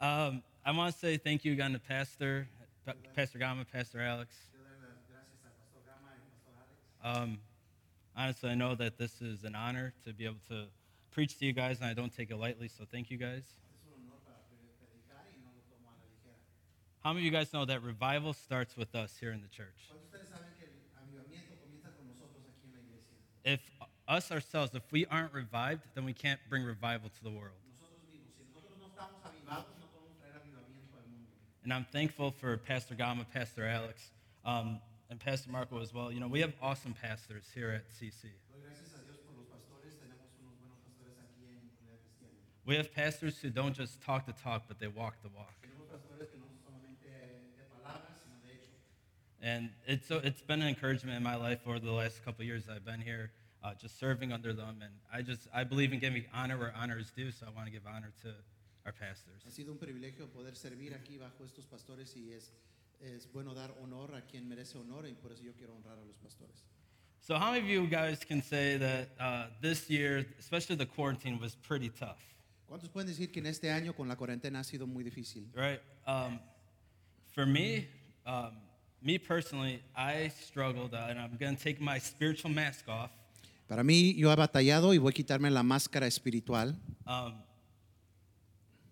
Um, I want to say thank you again to Pastor, Pastor Gama, Pastor Alex. Um, honestly, I know that this is an honor to be able to preach to you guys, and I don't take it lightly, so thank you guys. How many of you guys know that revival starts with us here in the church? If us ourselves, if we aren't revived, then we can't bring revival to the world. And I'm thankful for Pastor Gama, Pastor Alex, um, and Pastor Marco as well. You know, we have awesome pastors here at CC. We have pastors who don't just talk the talk, but they walk the walk. And it's, it's been an encouragement in my life over the last couple years I've been here, uh, just serving under them. And I just, I believe in giving honor where honor is due, so I want to give honor to our pastors. Ha sido un privilegio poder servir aquí bajo estos pastores y es, es bueno dar honor a quien merece honor y por eso yo quiero honrar a los pastores. So, how many of you guys can say that uh, this year, especially the quarantine, was pretty tough? ¿Cuántos pueden decir que en este año con la cuarentena ha sido muy difícil? right? Um, for me, um, me personally, I struggled, uh, and I'm going to take my spiritual mask off. Para mí, yo he batallado y voy a quitarme la máscara espiritual. Um,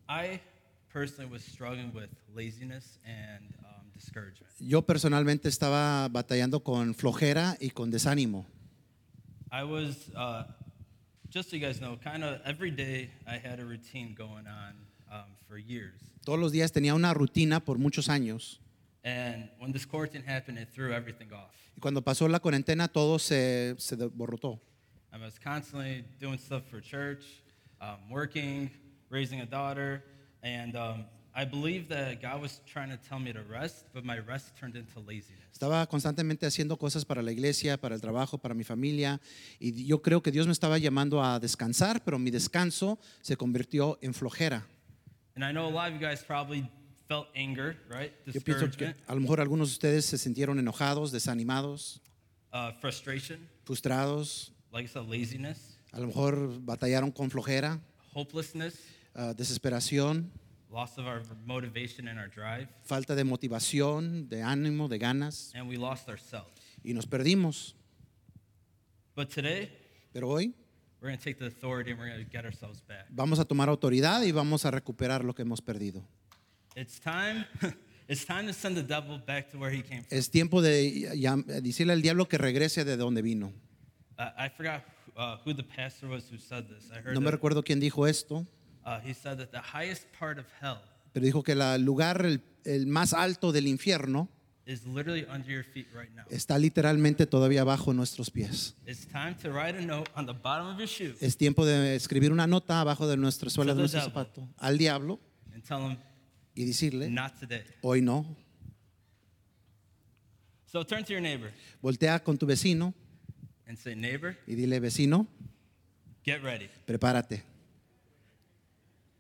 I personally was struggling with laziness and um, discouragement. Yo personalmente estaba batallando con flojera y con desánimo. I was, uh, just so you guys know, kind of every day I had a routine going on um, for years. Todos los días tenía una rutina por muchos años. And when this quarantine happened, it threw everything off. Y cuando pasó la cuarentena, todo se, se borrotó. I was constantly doing stuff for church, um, working, raising a daughter, and um, I believe that God was trying to tell me to rest, but my rest turned into laziness. Estaba constantemente haciendo cosas para la iglesia, para el trabajo, para mi familia. Y yo creo que Dios me estaba llamando a descansar, pero mi descanso se convirtió en flojera. And I know a lot of you guys probably felt anger, right? Yo pienso que Discouragement, a lo mejor algunos de ustedes se sintieron enojados, desanimados, uh, frustration, frustrados. like I said, laziness, A lo mejor batallaron con flojera, hopelessness, ah, desesperación, loss of our motivation and our drive, falta de motivación, de ánimo, de ganas. and we lost ourselves. Y nos perdimos. But today, Pero hoy we're going to take the authority and we're going to get ourselves back. vamos a tomar autoridad y vamos a recuperar lo que hemos perdido. It's time. It's time to send the devil back to where he came from. Es tiempo de llam- decirle al diablo que regrese de donde vino. I forgot uh, who the pastor was who said this. I heard No me recuerdo quién dijo esto, uh, he said that the highest part of hell pero dijo que el lugar el, el más alto del infierno is literally under your feet right now. está literalmente todavía bajo nuestros pies. It's time to write a note on the bottom of your shoe Es tiempo de escribir una nota abajo de nuestra suela de the nuestro devil. zapato al diablo and tell him, y decirle, not today. hoy no. So turn to your neighbor Voltea con tu vecino and say, neighbor, y dile, vecino, get ready. prepárate.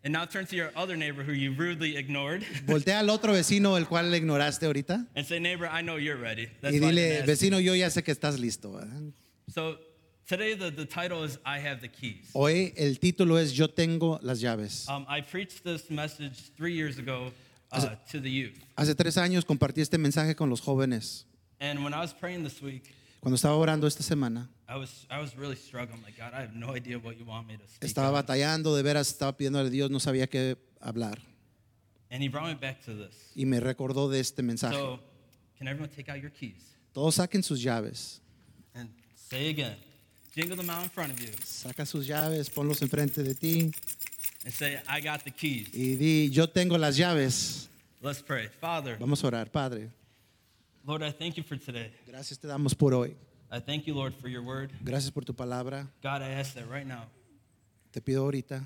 And now turn to your other neighbor who you rudely ignored Voltea al otro vecino el cual le ignoraste ahorita and say, neighbor, I know you're ready. That's y dile, didn't ask you." vecino, yo ya sé que estás listo. So today the, the title is I Have the Keys. Hoy el título es Yo tengo las llaves. Um, I preached this message three years ago uh, to the youth. Hace tres años compartí este mensaje con los jóvenes. And when I was praying this week, Cuando estaba orando esta semana, estaba on." batallando, de veras estaba pidiéndole a Dios, no sabía qué hablar. And he brought me back to this. Y me recordó de este mensaje. So, can everyone take out your keys Todos saquen sus llaves. and say again? Jingle them out in front of you Saca sus llaves, ponlos enfrente de ti and say, I got the keys. y di, yo tengo las llaves. Let's pray. Father, Vamos a orar, Padre. Lord, I thank you for today. Gracias te damos por hoy. I thank you, Lord, for your word. Gracias por tu palabra. God, I ask that right now, Te pido ahorita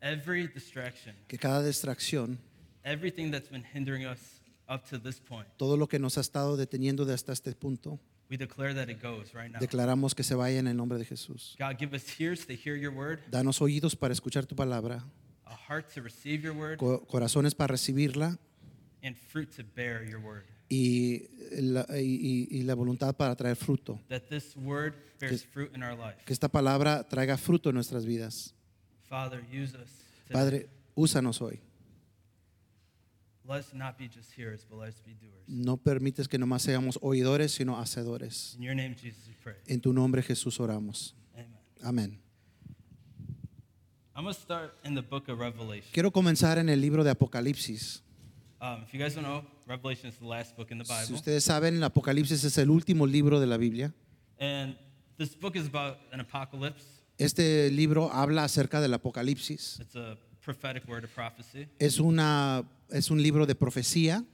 every distraction, que cada distracción, everything that's been hindering us up to this point, todo lo que nos ha estado deteniendo de hasta este punto, we declare that it goes right now. declaramos que se vaya en el nombre de Jesús. God, give us ears to hear your word, Danos oídos para escuchar tu palabra, a heart to receive your word, co- corazones para recibirla and fruit to bear your word. Y la, y- y- y la voluntad para traer fruto. That this word bears fruit in our life. Que esta palabra traiga fruto en nuestras vidas. Father, use us. today. Padre, úsanos hoy. let us not be just hearers, but let us be doers. No permites que nomás seamos oidores, sino hacedores. In your name, Jesus, we pray. En tu nombre Jesús oramos. Amen. Amén. I'm going to start in the book of Revelation. Quiero comenzar en el libro de Apocalipsis. Um, if you guys don't know, Revelation is the last book in the Si Bible. ustedes saben, el Apocalipsis es el último libro de la Biblia. And this book is about an apocalypse. Este libro habla acerca del Apocalipsis. It's a prophetic word of prophecy. Es, una, es un libro de profecía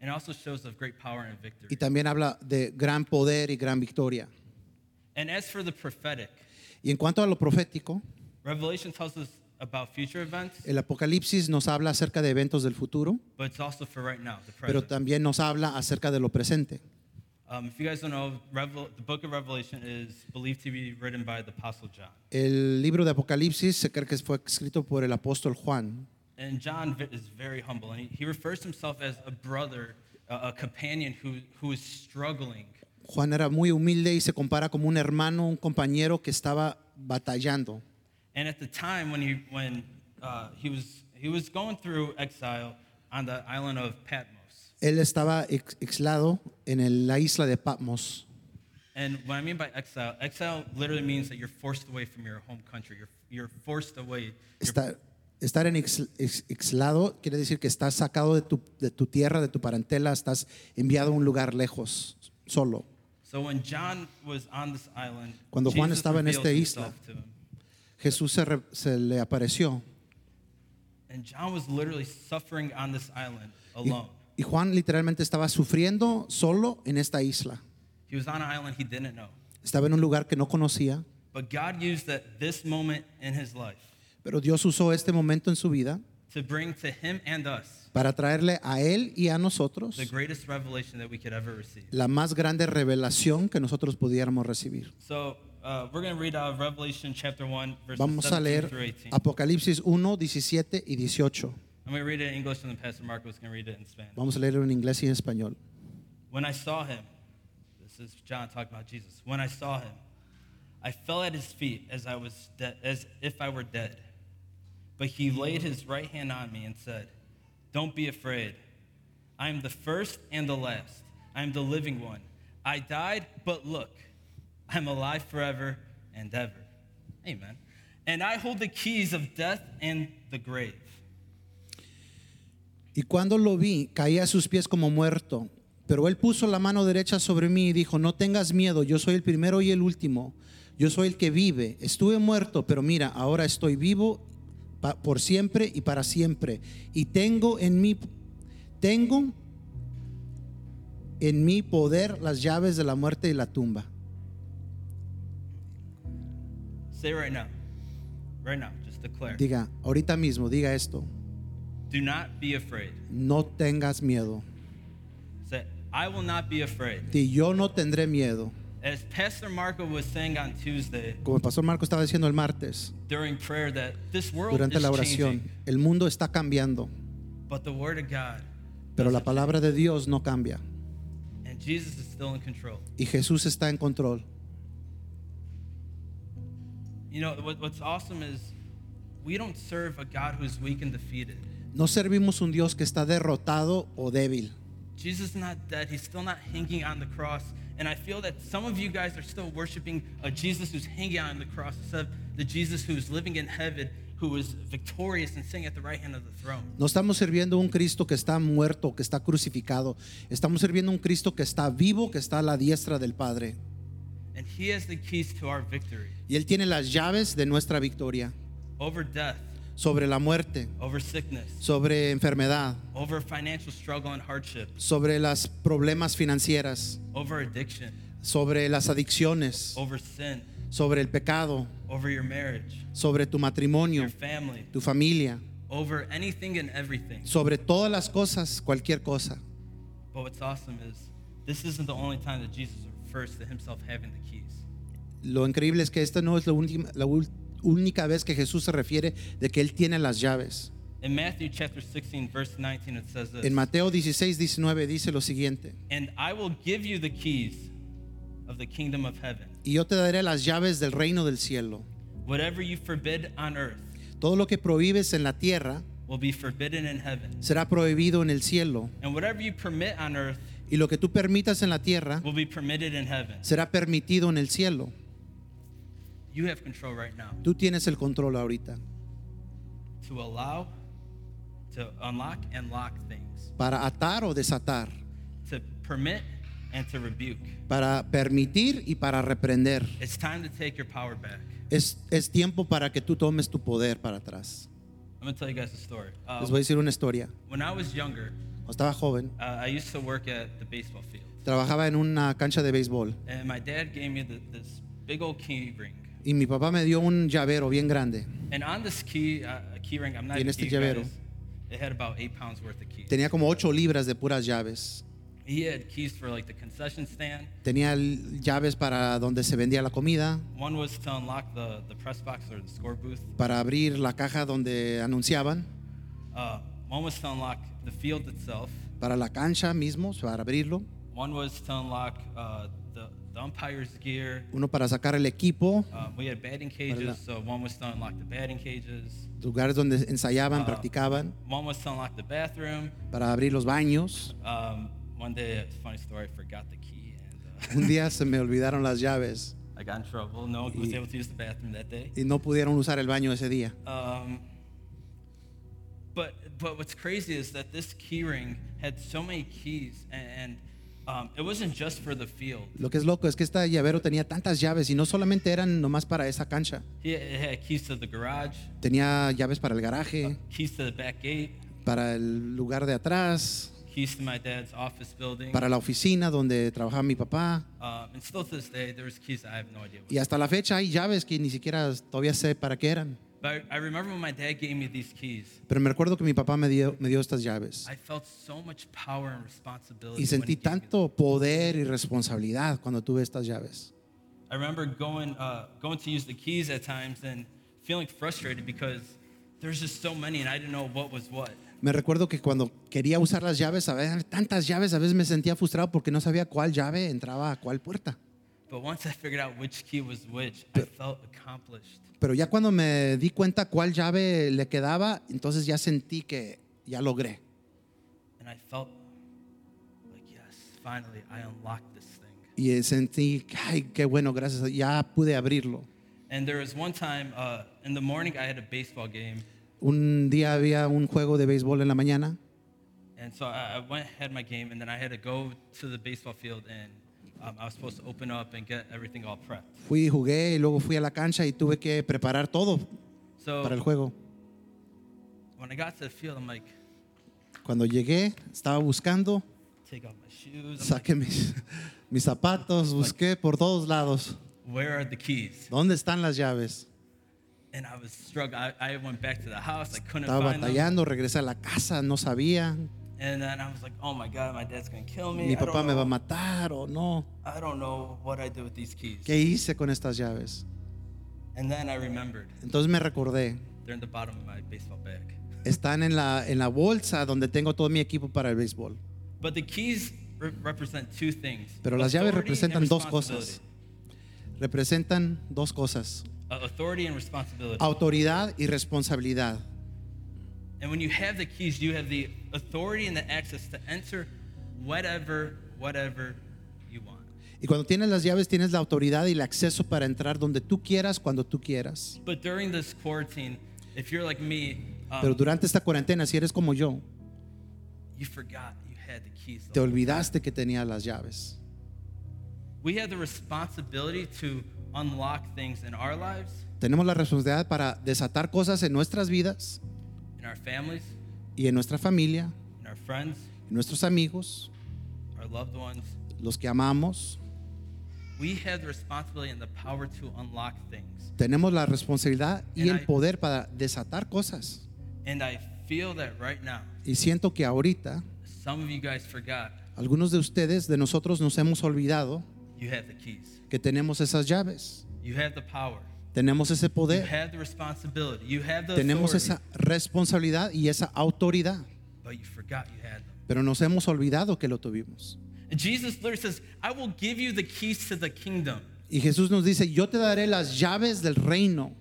And it also shows of great power and victory. y también habla de gran poder y gran victoria. And as for the prophetic, Y en cuanto a lo profético, Revelation tells us about future events, el Apocalipsis nos habla acerca de eventos del futuro, but it's also for right now, the pero present. también nos habla acerca de lo presente. Um, if you guys don't know, Revel- the book of Revelation is believed to be written by the Apostle John. El libro de Apocalipsis se cree que fue escrito por el apóstol Juan. And John vi- is very humble, and he, he refers to himself as a brother, a, a companion who, who is struggling. Juan era muy humilde y se compara como un hermano, un compañero que estaba batallando. And at the time when he, when, uh, he, was, he was going through exile on the island of Patmos. Él estaba ex- exilado en el- la isla de Patmos. And what I mean by exile, exile literally means that you're forced away from your home country. You're, you're forced away. Estar, estar en ex- ex- exilado quiere decir que estás sacado de tu, de tu tierra, de tu parentela, estás enviado a un lugar lejos, solo. so when John was on this island, Cuando Juan Jesus estaba en esta isla. Jesús se, re- se le apareció And John was literally suffering on this island y, alone. y Juan literalmente estaba sufriendo solo en esta isla. He was on an island he didn't know. Estaba en un lugar que no conocía, But God used that this moment in his life pero Dios usó este momento en su vida to bring to him and us para traerle a él y a nosotros the greatest revelation that we could ever receive. la más grande revelación que nosotros pudiéramos recibir. So uh, we're going to read out Revelation chapter 1, verses Vamos a 17 leer through 18. Apocalipsis 1, 17 y 18. I'm going to read it in English and then Pastor Marco is going to read it in Spanish. Vamos a leerlo en inglés y en español. When I saw him, this is John talking about Jesus. When I saw him, I fell at his feet as I was dead, as if I were dead. But he laid his right hand on me and said, "Don't be afraid. I am the first and the last. I am the living one. I died, but look, I'm alive forever and ever." Amen. And I hold the keys of death and the grave. Y cuando lo vi, caí a sus pies como muerto. Pero él puso la mano derecha sobre mí y dijo, no tengas miedo, yo soy el primero y el último. Yo soy el que vive. Estuve muerto, pero mira, ahora estoy vivo por siempre y para siempre. Y tengo en mí, tengo en mi poder las llaves de la muerte y la tumba. Say right now. Right now, just declare. Diga, ahorita mismo, diga esto. Do not be afraid. No tengas miedo. Say, I will not be afraid. Di, yo no tendré miedo. As Pastor Marco was saying on Tuesday Como el pastor Marco estaba diciendo el martes, during prayer, that this world durante is la oración, changing, el mundo está cambiando, but the Word of God, pero la palabra de Dios no cambia. and Jesus is still in control. Y Jesús está en control. You know what, what's awesome is we don't serve a God who's weak and defeated. No servimos un Dios que está derrotado o débil. Jesus is not dead. He's still not hanging on the cross. And I feel that some of you guys are still worshiping a Jesus who's hanging on the cross instead of the Jesus who's living in heaven, who is victorious and sitting at the right hand of the throne. No estamos sirviendo un Cristo que está muerto, que está crucificado. Estamos sirviendo un Cristo que está vivo, que está a la diestra del Padre. And He has the keys to our victory. Y Él tiene las llaves de nuestra victoria. Over death, sobre la muerte, over sickness, sobre enfermedad, over financial struggle and hardship, sobre los problemas financieras, over addiction, sobre las adicciones, over sin, sobre el pecado, over your marriage, sobre tu matrimonio, your family, tu familia, over anything and everything. sobre todas las cosas, cualquier cosa. But what's awesome is this isn't the only time that Jesus refers to himself having the keys. Lo increíble es que esta no es la, última- la única vez que Jesús se refiere de que Él tiene las llaves. In Matthew chapter 16, verse 19, it says this En Mateo 16, 19 dice lo siguiente. And I will give you the keys of the kingdom of heaven. Y yo te daré las llaves del reino del cielo. Whatever you forbid on earth Todo lo que prohíbes en la tierra will be forbidden in heaven. será prohibido en el cielo. And whatever you permit on earth Y lo que tú permitas en la tierra will be permitted in heaven. será permitido en el cielo. You have control right now Tú tienes el control ahorita to allow, to unlock and lock things, para atar o desatar, to permit and to rebuke. para permitir y para reprender. It's time to take your power back. Es, es tiempo para que tú tomes tu poder para atrás. I'm gonna tell you guys a story. Uh, Les voy a decir una historia. when I was younger, Cuando estaba joven, uh, I used to work at the baseball field, trabajaba en una cancha de béisbol and my dad gave me the, this big old key ring. y mi papá me dio un llavero bien grande. And on this key, uh, key ring, I'm not Y en este llavero. it had about eight pounds worth of keys. Tenía como 8 libras de puras llaves. He had keys for like the concession stand. Tenía l- llaves para donde se vendía la comida, One was to unlock the, the press box or the score booth. para abrir la caja donde anunciaban, Uh, one was to unlock the field itself. para la cancha mismo, para abrirlo. One was to unlock uh, the, the umpire's gear. Uno para sacar el equipo, Uh, we had batting la- cages, so one was to unlock the batting cages. lugares donde ensayaban, Ah. practicaban, One was to unlock the bathroom. para abrir los baños. Um, one day, it's a funny story, I forgot the key and Un día se me olvidaron las llaves uh, I got in trouble. No one was Y- able to use the bathroom that day. y no pudieron usar el baño ese día. Um, but but what's crazy is that this key ring had so many keys, and, and um, it wasn't just for the field. Lo que es loco es que esta llavero tenía tantas llaves y no solamente eran nomás para esa cancha. He it had keys to the garage, Tenía llaves para el garaje, keys to the back gate, para el lugar de atrás, keys to my dad's office building. para la oficina donde trabajaba mi papá. And still to this day, there's keys that I have no idea. What. Y hasta la fecha hay llaves que ni siquiera todavía sé para qué eran. But I, I remember when my dad gave me these keys, Pero me recuerdo que mi papá me dio, me dio estas llaves. I felt so much power and responsibility. Y sentí tanto poder y responsabilidad cuando tuve estas llaves. I remember going uh, going to use the keys at times and feeling frustrated because there's just so many and I didn't know what was what. Me recuerdo que cuando quería usar las llaves, a tantas llaves, a veces me sentía frustrado porque no sabía cuál llave entraba a cuál puerta. But once I figured out which key was which, I felt accomplished. Pero ya cuando me di cuenta cuál llave le quedaba, entonces ya sentí que ya logré. Y eh, sentí, ay, qué bueno, gracias, ya pude abrirlo. And there was one time uh, in the morning I had a baseball game. Un día había un juego de béisbol en la mañana And so I, I went, had my game, and then I had to go to the baseball field and um, I was supposed to open up and get everything all prepped. Fui y jugué y luego fui a la cancha y tuve que preparar todo So para el juego. when I got to the field, I'm like, Cuando llegué, estaba buscando, take off my shoes. I'm like, saqué mis, mis zapatos, busqué por todos lados. where are the keys? ¿Dónde están las llaves? And I was struggling. I, I went back to the house. I couldn't Estaba find them. batallando, regresé a la casa, no sabía. And then I was like, oh my God, my dad's going to kill me. Mi I don't papá me va a know- matar o no. I don't know what I did with these keys. ¿Qué hice con estas llaves? And then I remembered Entonces me recordé, they're in the bottom of my baseball bag. están en la, en la bolsa donde tengo todo mi equipo para el béisbol. But the keys re- represent two things. Pero las llaves authority representan and dos responsibility. cosas. Representan dos cosas. Uh, authority and responsibility. Autoridad y responsabilidad. And when you have the keys, you have the authority and the access to enter whatever, whatever you want. Y cuando tienes las llaves, tienes la autoridad y el acceso para entrar donde tú quieras, cuando tú quieras. But during this quarantine, if you're like me, um, Pero durante esta cuarentena, si eres como yo, you forgot you had the keys. te olvidaste que tenías las llaves. We have the responsibility to unlock things in our lives, Tenemos la responsabilidad para desatar cosas en nuestras vidas in our families, y en nuestra familia, en nuestros amigos, our loved ones. los que amamos. We have the responsibility and the power to unlock things. Tenemos la responsabilidad y el poder para desatar cosas. Y siento que ahorita some of you guys forgot algunos de ustedes, de nosotros, nos hemos olvidado que tenemos esas llaves. You. Tenemos ese You poder. have the responsibility. You have the Tenemos esa responsabilidad y esa autoridad. But you forgot you had them. Pero nos hemos olvidado que lo tuvimos. And Jesus literally says, I will give you the keys to the kingdom. Y Jesús nos dice, yo te daré las llaves del reino.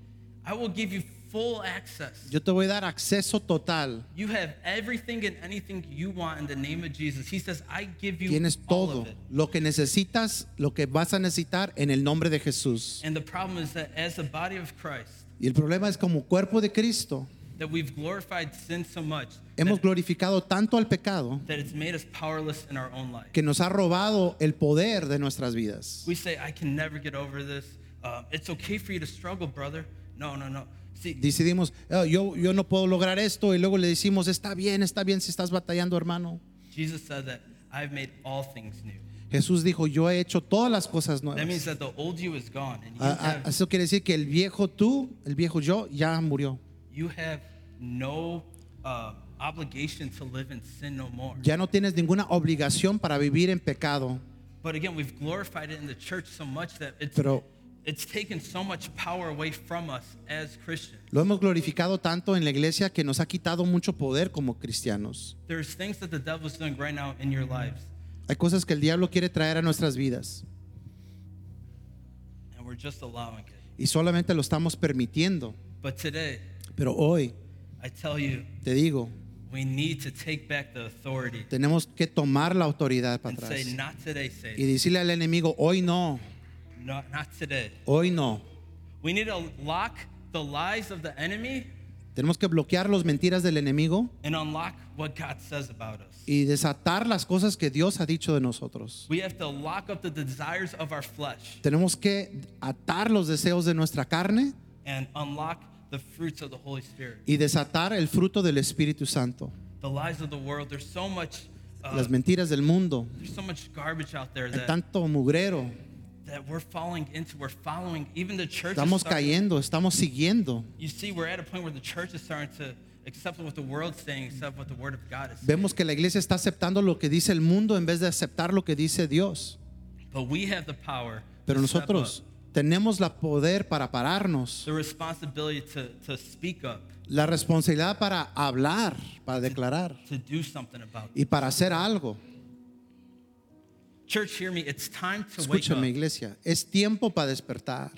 I will give you full access. Yo te voy a dar acceso total. You have everything and anything you want in the name of Jesus. He says, I give you Tienes all todo of it. lo que necesitas, lo que vas a necesitar en el nombre de Jesús. And the problem is that as a body of Christ, Y el problema es como cuerpo de Cristo, that we've glorified sin so much hemos that, glorificado tanto al pecado that it's made us powerless in our own life. que nos ha robado el poder de nuestras vidas. We say, I can never get over this. Um, it's okay for you to struggle, brother. No, no, no. See, Decidimos, "Oh, yo, yo no puedo lograr esto y luego le decimos, está bien, está bien si estás batallando, hermano. Jesus said that I've made all things new. Jesús dijo, yo he hecho todas las cosas That means nuevas. that the old you is gone, and you Ah, ah, have, Eso quiere decir que el viejo tú, el viejo yo, ya murió. you have no uh, obligation to live in sin no more. Ya no tienes ninguna obligación para vivir en pecado. But again, we've glorified it in the church so much that it's Pero it's taken so much power away from us as Christians. lo hemos glorificado tanto en la iglesia que nos ha quitado mucho poder como cristianos. There's things that the devil's doing right now in your lives, Hay cosas que el diablo quiere traer a nuestras vidas and we're just allowing it. y solamente lo estamos permitiendo. But today, Pero hoy, I tell you, te digo, we need to take back the authority tenemos que tomar la autoridad para and atrás say, not today, y decirle al enemigo, hoy no, No, not today. hoy no. We need to lock the lies of the enemy Tenemos que bloquear las mentiras del enemigo and unlock what God says about us. y desatar las cosas que Dios ha dicho de nosotros. We have to lock up the desires of our flesh Tenemos que atar los deseos de nuestra carne and unlock the fruits of the Holy Spirit. y desatar el fruto del Espíritu Santo. The lies of the world. There's so much. Uh, Las mentiras del mundo, there's so much garbage out there that, tanto mugrero. That we're falling into. We're following. Even the church. is Estamos starting- cayendo, estamos siguiendo. You see, we're at a point where the church is starting to accept what the world's saying, accept what the Word of God is saying. Vemos que la iglesia está aceptando lo que dice el mundo en vez de aceptar lo que dice Dios. But we have the power. Pero nosotros tenemos la poder para pararnos, the responsibility to, to speak up, la responsabilidad para hablar, para declarar to do something about y para hacer algo. Church, hear me. It's time to wake Escúchame, up. iglesia, es tiempo para despertar.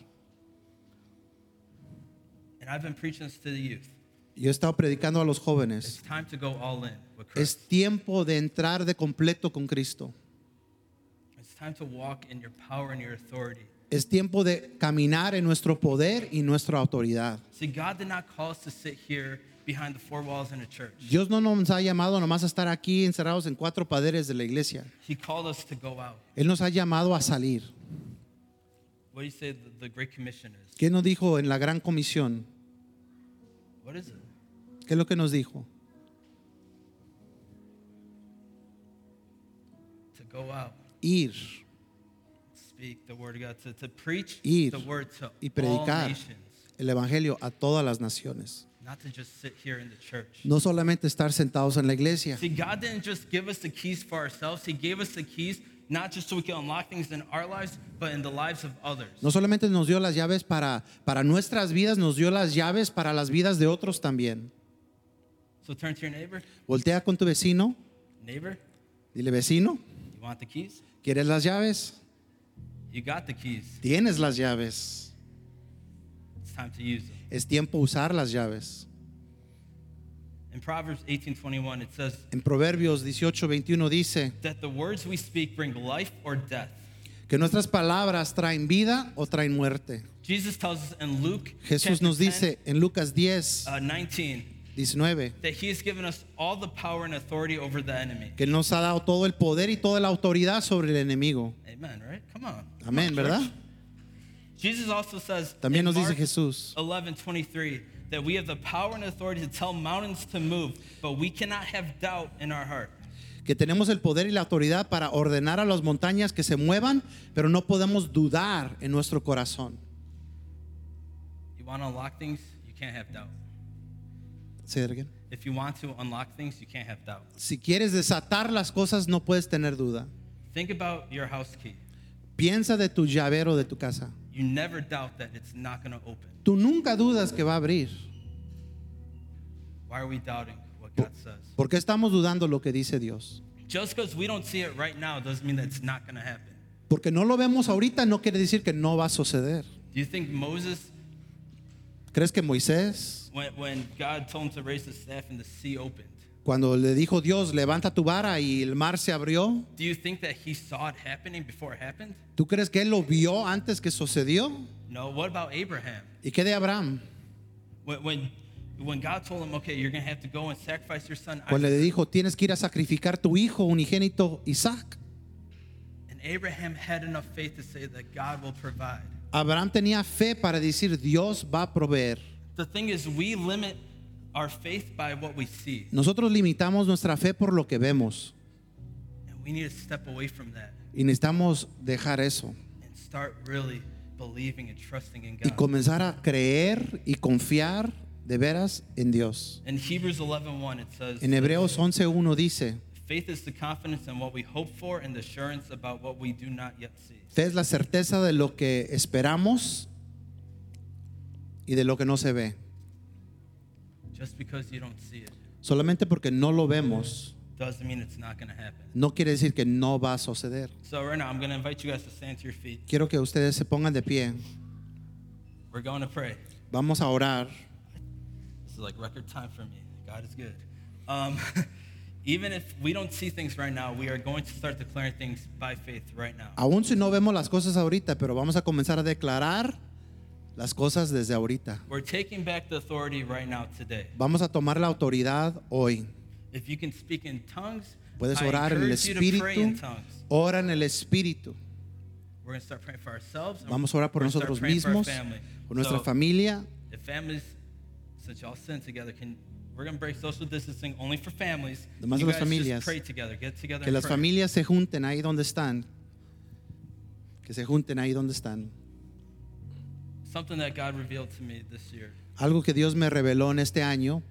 And I've been preaching this to the youth. Yo he estado predicando a los jóvenes. It's time to go all in with Es Christ. tiempo de entrar de completo con Cristo. It's time to walk in your power and your authority. Es tiempo de caminar en nuestro poder y nuestra autoridad. See, God did not call us to sit here behind the four walls in a church. Dios no nos ha llamado nomás a estar aquí encerrados en cuatro paredes de la iglesia. He called us to go out. Él nos ha llamado a salir. What do you say the, the Great Commission is? ¿Qué nos dijo en la gran comisión? What is it? ¿Qué es lo que nos dijo? To go out, Ir speak the word of God, to, to preach Ir the word to y all predicar nations, el Evangelio a todas las naciones. Not to just sit here in the church. No solamente estar sentados en la iglesia. See, God didn't just give us the keys for ourselves. He gave us the keys not just so we can unlock things in our lives, but in the lives of others. No solamente nos dio las llaves para, para nuestras vidas, nos dio las llaves para las vidas de otros también. So turn to your neighbor. Voltea con tu vecino, Neighbor, dile vecino, you want the keys? ¿quieres las llaves? You got the keys. Tienes las llaves. It's time to use them. Es tiempo usar las llaves. In Proverbs 18:21, it says En Proverbios 18, 21 dice that the words we speak bring life or death. que nuestras palabras traen vida o traen muerte. Jesus tells us in Luke Jesús nos 10, dice en Lucas 10, uh, 19 19, that he has given us all the power and authority over the enemy. que nos ha dado todo el poder y toda la autoridad sobre el enemigo. Amen, right? Come on. Come Amén, ¿verdad? church. Jesus also says También nos dice Jesús 11:23 that we have the power and authority to tell mountains to move, but we cannot have doubt in our heart. que tenemos el poder y la autoridad para ordenar a las montañas que se muevan, pero no podemos dudar en nuestro corazón. You want to unlock things, you can't have doubt. Say that again. If you want to unlock things, you can't have doubt. Si quieres desatar las cosas, no puedes tener duda. Think about your house key. Piensa de tu llavero de tu casa. You never doubt that it's not going to open. Tú nunca dudas que va a abrir. Why are we doubting what God says? ¿Por qué estamos dudando lo que dice Dios? Just because we don't see it right now doesn't mean that it's not going to happen. Porque no lo vemos ahorita no quiere decir que no va a suceder. Do you think Moses ¿Crees que Moisés, when, when God told him to raise the staff and the sea opened, cuando le dijo Dios, levanta tu vara y el mar se abrió, do you think that he saw it happening before it happened? ¿tú crees que él lo vio antes que sucedió? No. What about Abraham? ¿Y qué de Abraham? When, when, when God told him, okay, you're going to have to go and sacrifice your son, Cuando le dijo, tienes que ir a sacrificar tu hijo unigénito Isaac. and Abraham had enough faith to say that God will provide. Abraham tenía fe para decir, Dios va a proveer. The thing is, we limit our faith by what we see, Nosotros limitamos nuestra fe por lo que vemos and we need to step away from that y necesitamos dejar eso and start really believing and trusting in y God. comenzar a creer y confiar de veras en Dios. In Hebrews 11:1 it says, En Hebreos 11.1 dice, "Faith is the confidence in what we hope for and the assurance about what we do not yet see." fe es la certeza de lo que esperamos y de lo que no se ve. Just because you don't see it Solamente porque no lo vemos, doesn't mean it's not going to happen. no quiere decir que no va a suceder. So right now I'm going to invite you guys to stand to your feet. Quiero que ustedes se pongan de pie. We're going to pray. Vamos a orar. This is like record time for me. God is good. Um, even if we don't see things right now, we are going to start declaring things by faith right now. Aún si no vemos las cosas ahorita, pero vamos a comenzar a declarar las cosas desde ahorita. We're taking back the authority right now today. Vamos a tomar la autoridad hoy. If you can speak in tongues, Puedes I orar en el encourage you to pray in Espíritu. tongues. Ora en el Espíritu. We're going to start praying for ourselves. and Vamos a orar por we're gonna start nosotros praying for our mismos, family. por nuestra So, familia. If families, since y'all sin together, can we're gonna break social distancing only for families. Además you de las guys familias, just pray together, get together. Que and las pray. familias se junten ahí donde están. Que se junten ahí donde están. Something that God revealed to me this year Algo que Dios me reveló en este año,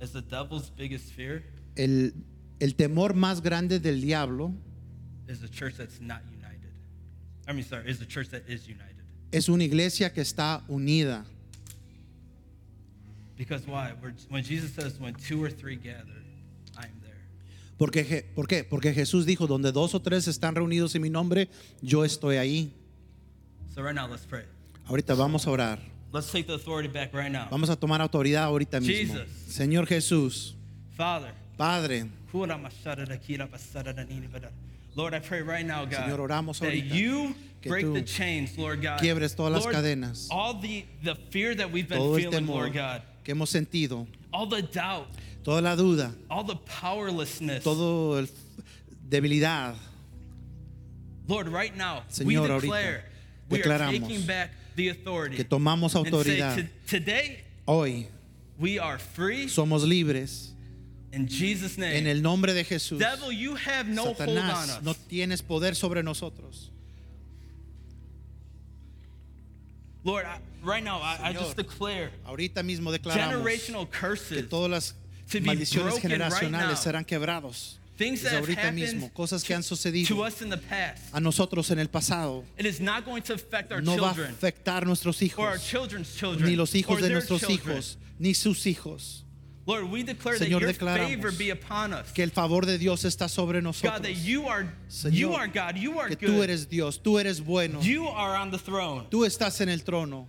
is the devil's biggest fear el, el temor más grande del diablo is the church that's not united. I mean, sorry, is the church that is united. es una iglesia que está unida. Because why? When Jesus says, "When two or three gather, I am there." Porque, ¿Por qué? Porque Jesús dijo, donde dos o tres están reunidos en mi nombre, yo estoy ahí. So right now, let's pray. Ahorita vamos a orar. Let's take the authority back right now. Vamos a tomar autoridad ahorita mismo. Jesus. Señor Jesús, Father, Padre, Lord, I pray right now, God, Señor, oramos that ahorita you break the chains, Lord God. quiebres todas las Lord, cadenas. All the, the fear that we've been todo feeling, Lord God, que hemos sentido, all the doubt, toda la duda, all the powerlessness. todo el debilidad. Lord, right now, Señor, we ahorita declare we are taking back the authority. que tomamos and say, autoridad. "To- today, Hoy we are free somos libres in Jesus' name. en el nombre de Jesús. Devil, you have no hold on Satanás, us. no tienes poder sobre nosotros. Lord, I, right now, I, I Señor, just declare Ahorita mismo declaramos generational que curses, todas las maldiciones right generacionales now. serán quebrados. Things that ahorita happened mismo, cosas que to, han sucedido us in the past. a nosotros en el pasado It is not going to affect our no va a children afectar nuestros or our hijos, children's children ni los hijos or de nuestros children. hijos, ni sus hijos. Lord, we declare Señor, that your declaramos favor be upon us. Que el favor de Dios está sobre God, nosotros. that you are you Señor, are God, you are que good. tú eres Dios, tú eres bueno, You are on the throne. tú estás en el trono.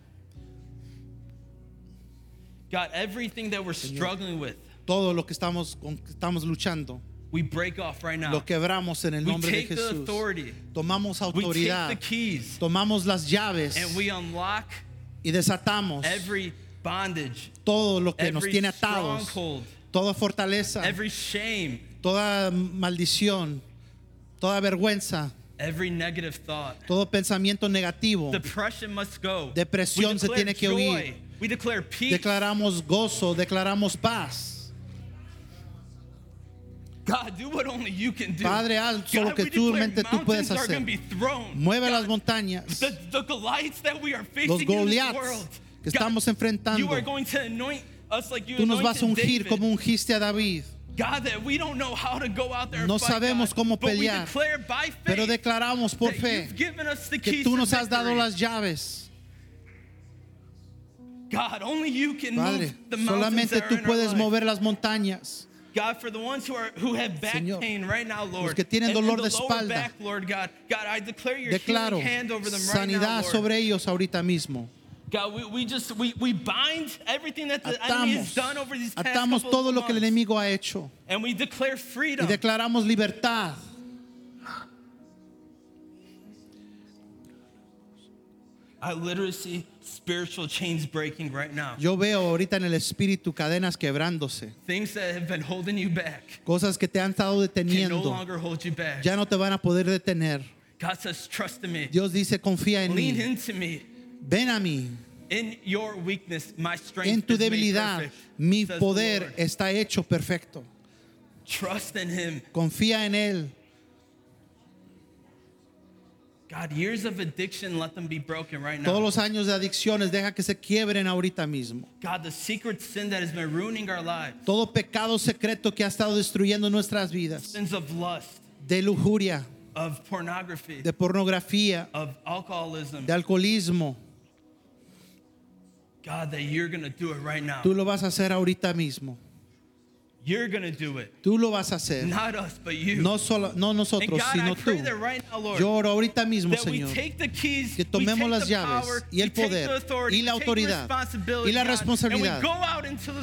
God, everything that we're struggling with, Todo lo que estamos, con estamos luchando, we break off right now. lo quebramos en el we nombre de Jesús. Tomamos We take autoridad, the keys tomamos las llaves and we unlock y desatamos every bondage, todo lo que nos tiene atados, stronghold, toda fortaleza, every shame, toda maldición, toda vergüenza, every negative thought. todo pensamiento negativo. Depression must go. Depresión we se tiene que huir. We declare peace. Declaramos gozo, declaramos paz. God, do what only you can do. Padre, haz solo que tú mente tú puedes hacer. Mueve God, las montañas. The, the Goliaths that we are facing Los in this Goliaths world. que God, estamos enfrentando. You are going to anoint us like you Tú nos vas a ungir David. como ungiste a David. God, that we don't know how to go out there and No fight, sabemos cómo but we pelear, declare by faith Pero declaramos por fe que tú nos has dado las llaves. God, only you can Padre, move the mountains solamente tú puedes mover las montañas. God, for the ones who are who have back Señor, pain right now, Lord, que tienen dolor the de espalda. back, Lord God, God, I declare your Declaro hand over them right now, sanidad Lord. sobre ellos ahorita mismo. God, we, we just we, we bind everything that the enemy has Atamos, done over these past atamos todo lo que el enemigo ha hecho and we declare y freedom. declaramos libertad. I literally see spiritual chains breaking right now. Yo veo ahorita en el espíritu cadenas quebrándose, Things that have been holding you back cosas que te han estado can no deteniendo, longer hold you back. ya no te van a poder detener. God says, trust in me. Dios dice, confía en Lean mí, into me. ven a mí. In your weakness, my strength En tu is made debilidad, perfect, mi poder está hecho perfecto. Trust in him. Confía en Él. God, years of addiction, let them be broken right now. Todos los años de adicciones, deja que se quiebren ahorita mismo. God, the secret sin that has been ruining our lives, Todo pecado secreto que ha estado destruyendo nuestras vidas, sins of lust, de lujuria, of pornography, de pornografía, of alcoholism, de alcoholismo, God, that you're going to do it right now. tú lo vas a hacer ahorita mismo. You're to do it. Tú lo vas a hacer. Not us, but you. No, solo, no nosotros, God, sino tú. right now, Lord, Yo oro ahorita mismo, Señor, keys, que tomemos las llaves power, y el poder y la autoridad y la responsabilidad.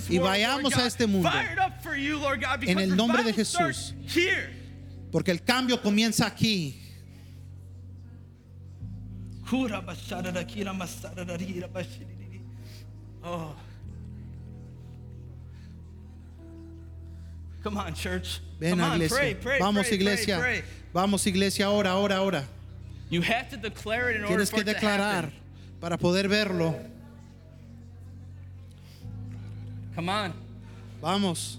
Y vayamos Lord a este mundo. you, Lord God, because el nombre de Jesús. Porque el cambio comienza aquí. Oh. Come on, church. Ven Come a on, iglesia. pray, pray, Vamos, pray, iglesia. Vamos, iglesia, ahora, ahora, ahora. You have to declare it in order Tienes for que it to declarar para poder verlo. Come on. Vamos.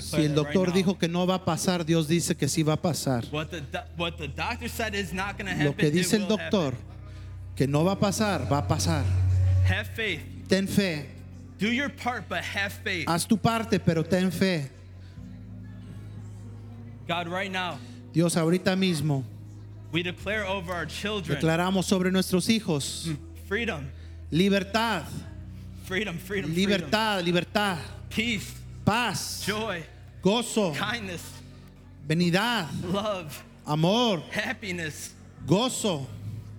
Si el doctor dijo que no va a pasar, Dios dice que sí va a pasar. Lo que dice el doctor que no va a pasar, va a pasar. Ten fe. Do your part, but have faith. Haz tu parte, pero ten fe. God, right now, Dios, ahorita mismo we declare over our children declaramos sobre nuestros hijos freedom, libertad, freedom, freedom, freedom, libertad, libertad, peace, paz, joy, gozo, kindness, venidad, love, amor, happiness. gozo.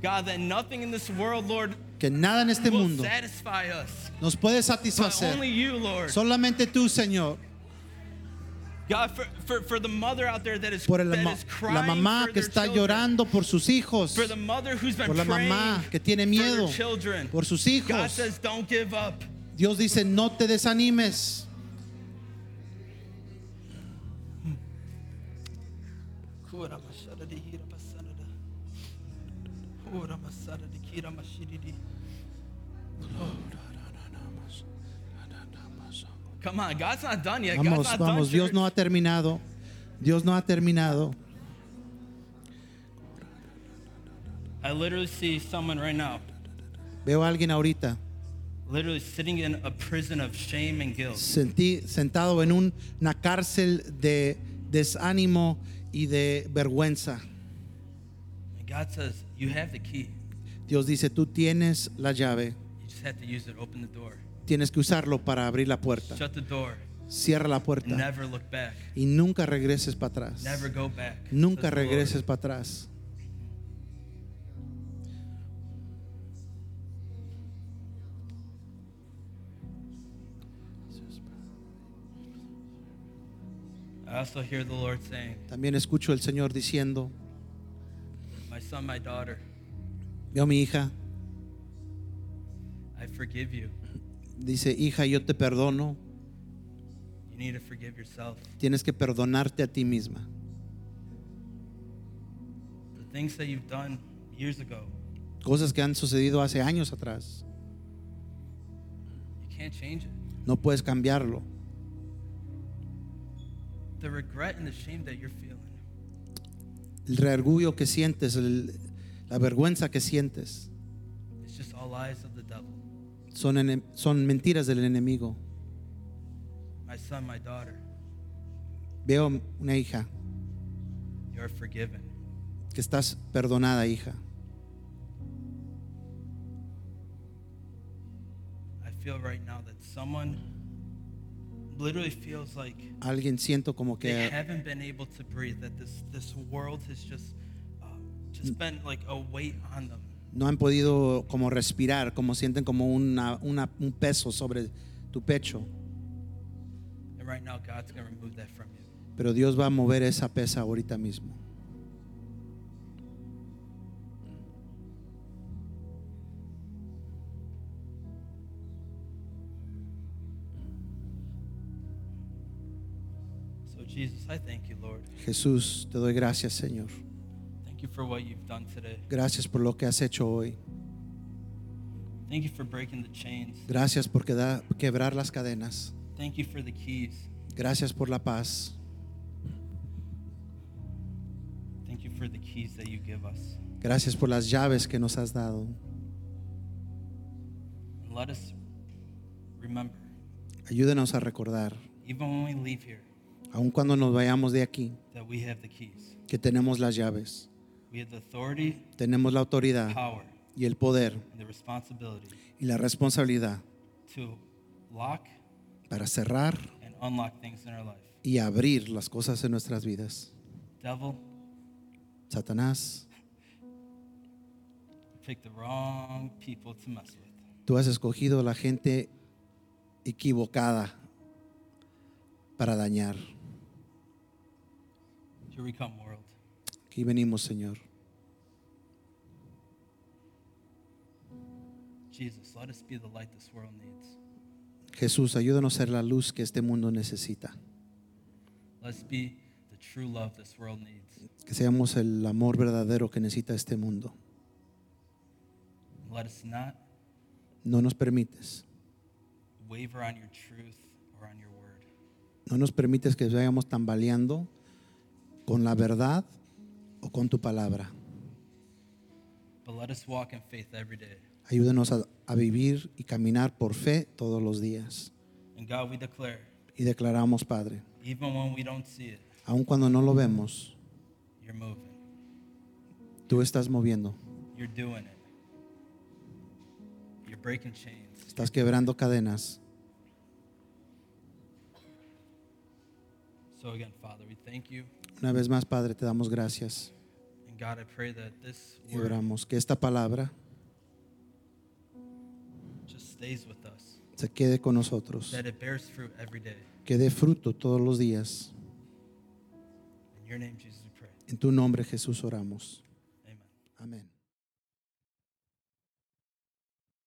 God, that nothing in this world, Lord, Que nada en este mundo satisfy us. nos puede satisfacer. only you, Lord. Solamente tú, Señor. Por crying la mamá for que está llorando por sus hijos, for the mother who's been por la mamá que tiene miedo por sus God hijos. says, don't give up. Dios dice, no te desanimes. Come on, God's not done yet. Vamos, God's not vamos, done. Dios no ha terminado. Dios no ha terminado. I literally see someone right now, Veo a alguien ahorita literally sitting in a prison of shame and guilt. sentí, sentado en un- una cárcel de desánimo y de vergüenza. And God says, you have the key. Dios dice, tú tienes la llave, You just have to use it. Open the door. Tienes que usarlo para abrir la puerta. Shut the door. Cierra la puerta Never look back. y nunca regreses para atrás. Never go back. Nunca regreses para atrás. I also hear the Lord saying, También escucho el Señor diciendo, My son, my daughter, a mi hija, I forgive you. Dice, hija, yo te perdono, You need to forgive yourself. tienes que perdonarte a ti misma. The things that you've done years ago, Cosas que han sucedido hace años atrás. you can't change it. No puedes cambiarlo. The regret and the shame that you're feeling, El reorgullo que sientes, el- la vergüenza que sientes, it's just all lies of the. Son, mentiras del enemigo. My son, my daughter, Veo una hija you're forgiven. que estás perdonada, hija. I feel right now that someone literally feels like Alguien siento como they que no han podido como respirar, como sienten como una- una- un peso sobre tu pecho. And right now, God's to remove that from you. Pero Dios va a mover esa pesa ahorita mismo. So, Jesus, I thank you, Lord. Jesús, te doy gracias, Señor. Thank you for what you've done today. Gracias por lo que has hecho hoy. Thank you for breaking the chains. Gracias por queda- quebrar las cadenas. Thank you for the keys. Gracias por la paz. Thank you for the keys that you give us. Gracias por las llaves que nos has dado. And let us remember, Ayúdanos a recordar, even when we leave here, aun cuando nos vayamos de aquí, that we have the keys. que tenemos las llaves, We have the authority, tenemos la autoridad power, y el poder and the responsibility y la responsabilidad to lock para cerrar and unlock things in our life. y abrir las cosas en nuestras vidas. Devil, Satanás, you picked the wrong people to mess with. tú has escogido la gente equivocada para dañar. Here we come, world. Aquí venimos, Señor. Jesus, let us be the light this world needs. Jesús, ayúdanos a ser la luz que este mundo necesita. Let's be the true love this world needs. Que seamos el amor verdadero que necesita este mundo. Let us not No nos permites. waver on your truth or on your word. No nos permites que vayamos tambaleando con la verdad o con tu palabra. But let us walk in faith every day. Ayúdanos a, a vivir y caminar por fe todos los días. And God, we declare, Y declaramos, Padre, even when we don't see it, aun cuando no lo vemos, you're moving. tú estás moviendo, You're doing it. You're breaking chains. estás quebrando cadenas. So again, Father, we thank you. Una vez más, Padre, te damos gracias And God, I pray that this y oramos que esta palabra just stays with us, se quede con nosotros, that it bears fruit every day. que dé fruto todos los días. In your name, Jesus, we pray. En tu nombre, Jesús, oramos.